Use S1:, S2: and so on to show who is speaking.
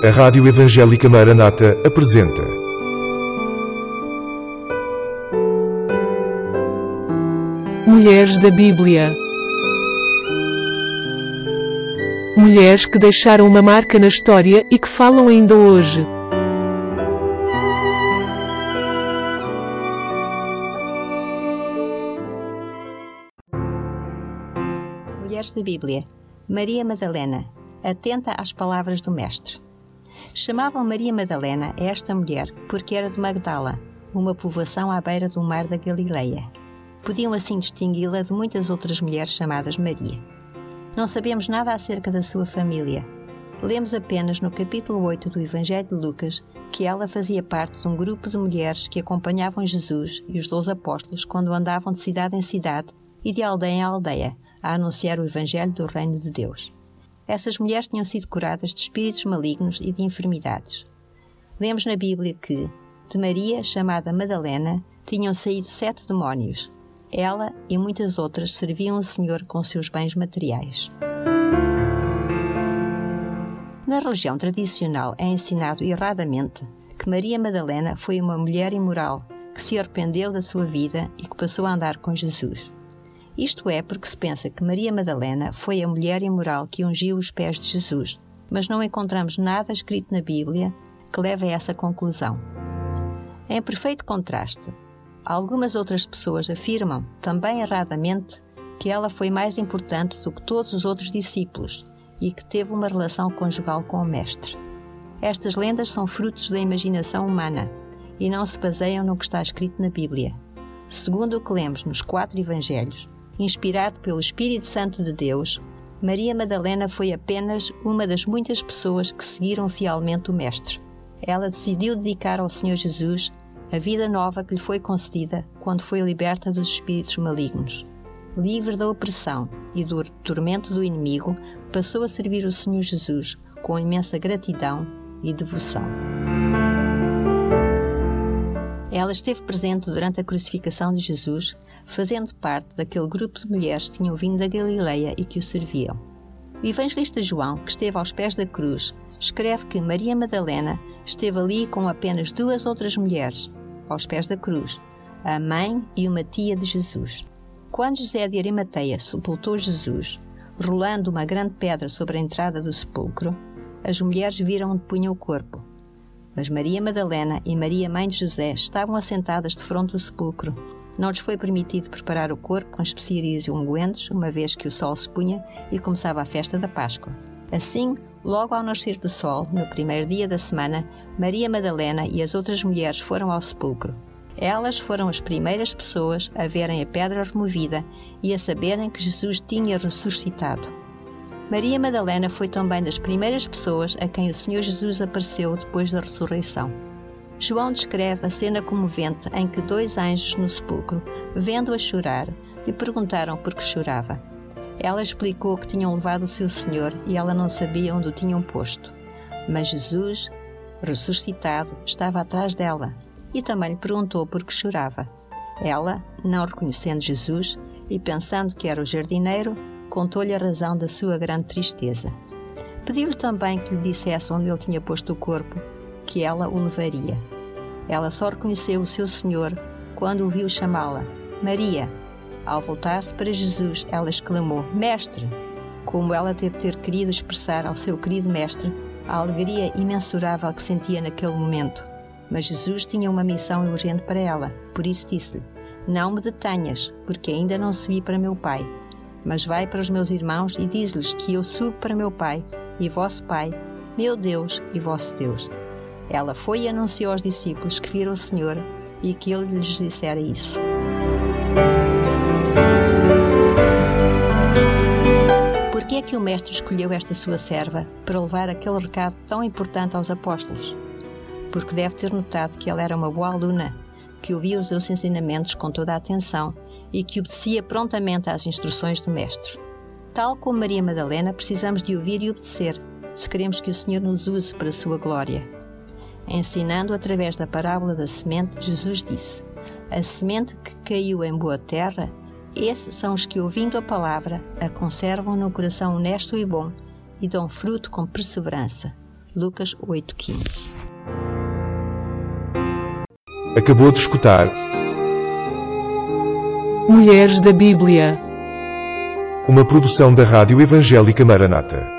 S1: A Rádio Evangélica Maranata apresenta.
S2: Mulheres da Bíblia. Mulheres que deixaram uma marca na história e que falam ainda hoje.
S3: Mulheres da Bíblia. Maria Madalena, atenta às palavras do Mestre. Chamavam Maria Madalena a esta mulher porque era de Magdala, uma povoação à beira do mar da Galileia. Podiam assim distingui-la de muitas outras mulheres chamadas Maria. Não sabemos nada acerca da sua família. Lemos apenas no capítulo 8 do Evangelho de Lucas que ela fazia parte de um grupo de mulheres que acompanhavam Jesus e os doze apóstolos quando andavam de cidade em cidade e de aldeia em aldeia a anunciar o Evangelho do Reino de Deus. Essas mulheres tinham sido curadas de espíritos malignos e de enfermidades. Lemos na Bíblia que, de Maria, chamada Madalena, tinham saído sete demónios. Ela e muitas outras serviam o Senhor com seus bens materiais. Na religião tradicional é ensinado erradamente que Maria Madalena foi uma mulher imoral que se arrependeu da sua vida e que passou a andar com Jesus. Isto é porque se pensa que Maria Madalena foi a mulher imoral que ungiu os pés de Jesus, mas não encontramos nada escrito na Bíblia que leve a essa conclusão. Em perfeito contraste, algumas outras pessoas afirmam, também erradamente, que ela foi mais importante do que todos os outros discípulos e que teve uma relação conjugal com o Mestre. Estas lendas são frutos da imaginação humana e não se baseiam no que está escrito na Bíblia. Segundo o que lemos nos quatro Evangelhos, inspirado pelo Espírito Santo de Deus, Maria Madalena foi apenas uma das muitas pessoas que seguiram fielmente o Mestre. Ela decidiu dedicar ao Senhor Jesus a vida nova que lhe foi concedida quando foi liberta dos espíritos malignos. Livre da opressão e do tormento do inimigo, passou a servir o Senhor Jesus com imensa gratidão e devoção. Ela esteve presente durante a crucificação de Jesus, fazendo parte daquele grupo de mulheres que tinham vindo da Galileia e que o serviam. O evangelista João, que esteve aos pés da cruz, escreve que Maria Madalena esteve ali com apenas duas outras mulheres, aos pés da cruz, a mãe e uma tia de Jesus. Quando José de Arimateia sepultou Jesus, rolando uma grande pedra sobre a entrada do sepulcro, as mulheres viram onde punha o corpo. Mas Maria Madalena e Maria, mãe de José, estavam assentadas de fronte do sepulcro. Não lhes foi permitido preparar o corpo com especiarias e ungüentos, uma vez que o sol se punha e começava a festa da Páscoa. Assim, logo ao nascer do sol, no primeiro dia da semana, Maria Madalena e as outras mulheres foram ao sepulcro. Elas foram as primeiras pessoas a verem a pedra removida e a saberem que Jesus tinha ressuscitado. Maria Madalena foi também das primeiras pessoas a quem o Senhor Jesus apareceu depois da ressurreição. João descreve a cena comovente em que dois anjos no sepulcro, vendo-a chorar, lhe perguntaram por que chorava. Ela explicou que tinham levado o seu Senhor e ela não sabia onde o tinham posto. Mas Jesus, ressuscitado, estava atrás dela e também lhe perguntou por que chorava. Ela, não reconhecendo Jesus e pensando que era o jardineiro, contou-lhe a razão da sua grande tristeza. Pediu-lhe também que lhe dissesse onde ele tinha posto o corpo, que ela o levaria. Ela só reconheceu o seu Senhor quando o viu chamá-la, Maria. Ao voltar-se para Jesus, ela exclamou: Mestre! Como ela deve ter querido expressar ao seu querido Mestre a alegria imensurável que sentia naquele momento. Mas Jesus tinha uma missão urgente para ela, por isso disse-lhe: Não me detenhas, porque ainda não subi para meu Pai mas vai para os meus irmãos e diz-lhes que eu subo para meu Pai e vosso Pai, meu Deus e vosso Deus. Ela foi e anunciou aos discípulos que viram o Senhor e que ele lhes dissera isso. Por que é que o Mestre escolheu esta sua serva para levar aquele recado tão importante aos apóstolos? Porque deve ter notado que ela era uma boa aluna, que ouvia os seus ensinamentos com toda a atenção e que obedecia prontamente às instruções do Mestre. Tal como Maria Madalena, precisamos de ouvir e obedecer, se queremos que o Senhor nos use para a sua glória. Ensinando através da parábola da semente, Jesus disse: A semente que caiu em boa terra, esses são os que, ouvindo a palavra, a conservam no coração honesto e bom e dão fruto com perseverança. Lucas 8,15.
S1: Acabou de escutar
S2: Mulheres da Bíblia.
S1: uma produção da Rádio Evangélica Maranata.